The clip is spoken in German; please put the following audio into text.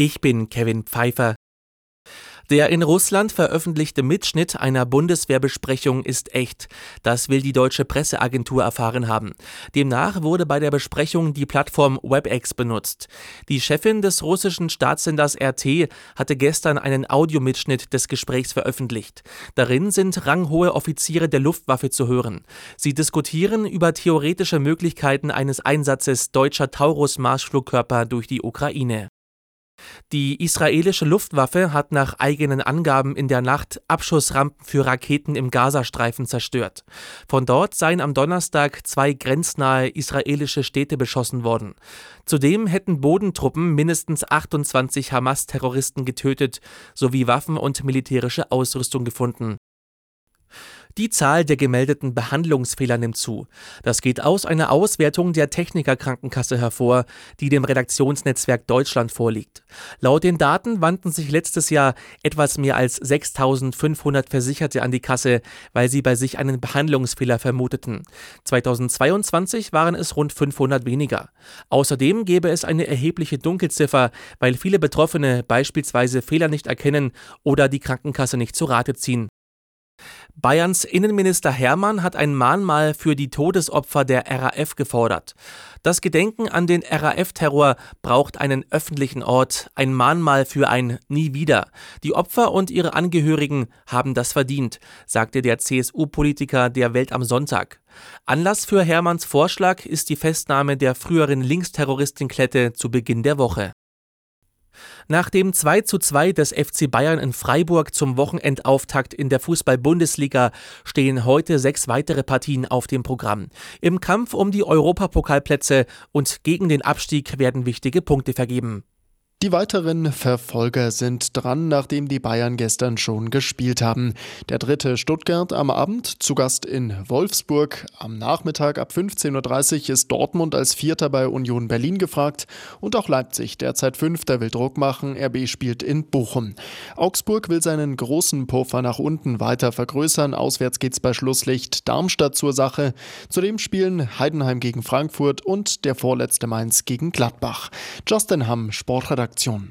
Ich bin Kevin Pfeiffer. Der in Russland veröffentlichte Mitschnitt einer Bundeswehrbesprechung ist echt. Das will die deutsche Presseagentur erfahren haben. Demnach wurde bei der Besprechung die Plattform WebEx benutzt. Die Chefin des russischen Staatssenders RT hatte gestern einen Audiomitschnitt des Gesprächs veröffentlicht. Darin sind ranghohe Offiziere der Luftwaffe zu hören. Sie diskutieren über theoretische Möglichkeiten eines Einsatzes deutscher Taurus-Marschflugkörper durch die Ukraine. Die israelische Luftwaffe hat nach eigenen Angaben in der Nacht Abschussrampen für Raketen im Gazastreifen zerstört. Von dort seien am Donnerstag zwei grenznahe israelische Städte beschossen worden. Zudem hätten Bodentruppen mindestens 28 Hamas-Terroristen getötet sowie Waffen und militärische Ausrüstung gefunden. Die Zahl der gemeldeten Behandlungsfehler nimmt zu. Das geht aus einer Auswertung der Technikerkrankenkasse hervor, die dem Redaktionsnetzwerk Deutschland vorliegt. Laut den Daten wandten sich letztes Jahr etwas mehr als 6500 Versicherte an die Kasse, weil sie bei sich einen Behandlungsfehler vermuteten. 2022 waren es rund 500 weniger. Außerdem gäbe es eine erhebliche Dunkelziffer, weil viele Betroffene beispielsweise Fehler nicht erkennen oder die Krankenkasse nicht zu Rate ziehen. Bayerns Innenminister Hermann hat ein Mahnmal für die Todesopfer der RAF gefordert. Das Gedenken an den RAF-Terror braucht einen öffentlichen Ort, ein Mahnmal für ein Nie wieder. Die Opfer und ihre Angehörigen haben das verdient, sagte der CSU-Politiker der Welt am Sonntag. Anlass für Hermanns Vorschlag ist die Festnahme der früheren Linksterroristin Klette zu Beginn der Woche. Nach dem 2 zu 2 des FC Bayern in Freiburg zum Wochenendauftakt in der Fußball-Bundesliga stehen heute sechs weitere Partien auf dem Programm. Im Kampf um die Europapokalplätze und gegen den Abstieg werden wichtige Punkte vergeben. Die weiteren Verfolger sind dran, nachdem die Bayern gestern schon gespielt haben. Der dritte Stuttgart am Abend, zu Gast in Wolfsburg. Am Nachmittag ab 15.30 Uhr ist Dortmund als Vierter bei Union Berlin gefragt. Und auch Leipzig, derzeit Fünfter, will Druck machen. RB spielt in Bochum. Augsburg will seinen großen Puffer nach unten weiter vergrößern. Auswärts geht's bei Schlusslicht Darmstadt zur Sache. Zudem spielen Heidenheim gegen Frankfurt und der vorletzte Mainz gegen Gladbach. Justin Hamm, Sportredakteur Redaktion.